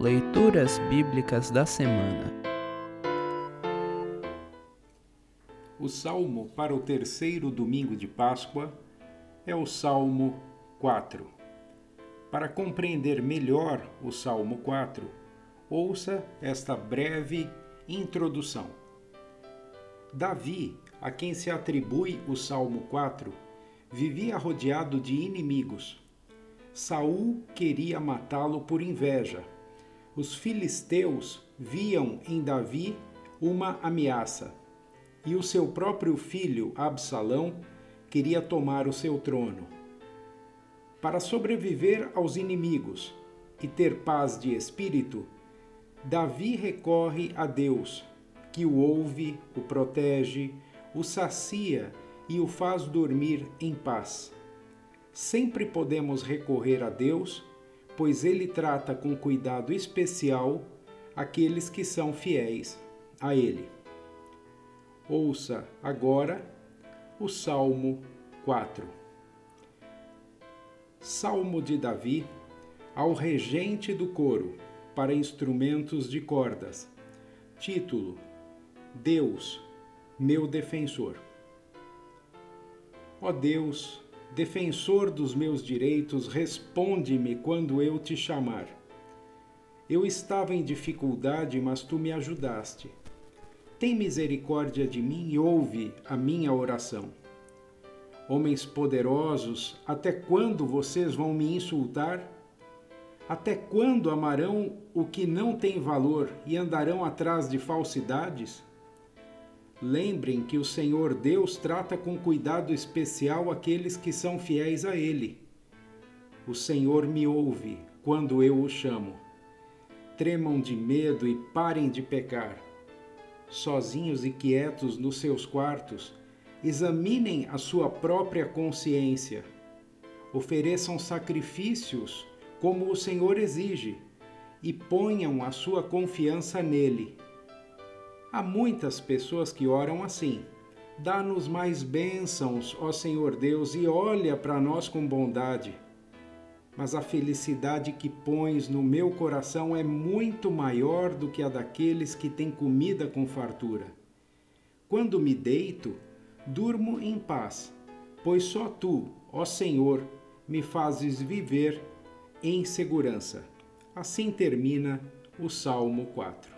Leituras Bíblicas da Semana O salmo para o terceiro domingo de Páscoa é o Salmo 4. Para compreender melhor o Salmo 4, ouça esta breve introdução. Davi, a quem se atribui o Salmo 4, vivia rodeado de inimigos. Saul queria matá-lo por inveja. Os filisteus viam em Davi uma ameaça, e o seu próprio filho Absalão queria tomar o seu trono. Para sobreviver aos inimigos e ter paz de espírito, Davi recorre a Deus, que o ouve, o protege, o sacia e o faz dormir em paz. Sempre podemos recorrer a Deus, pois Ele trata com cuidado especial aqueles que são fiéis a Ele. Ouça agora o Salmo 4. Salmo de Davi ao regente do coro para instrumentos de cordas. Título: Deus, meu defensor. Ó Deus, defensor dos meus direitos, responde-me quando eu te chamar. Eu estava em dificuldade, mas tu me ajudaste. Tem misericórdia de mim e ouve a minha oração. Homens poderosos, até quando vocês vão me insultar? Até quando amarão o que não tem valor e andarão atrás de falsidades? Lembrem que o Senhor Deus trata com cuidado especial aqueles que são fiéis a Ele. O Senhor me ouve quando eu o chamo. Tremam de medo e parem de pecar. Sozinhos e quietos nos seus quartos, examinem a sua própria consciência. Ofereçam sacrifícios como o Senhor exige e ponham a sua confiança nele Há muitas pessoas que oram assim. Dá-nos mais bênçãos, ó Senhor Deus, e olha para nós com bondade. Mas a felicidade que pões no meu coração é muito maior do que a daqueles que têm comida com fartura. Quando me deito, durmo em paz, pois só tu, ó Senhor, me fazes viver em segurança. Assim termina o Salmo 4.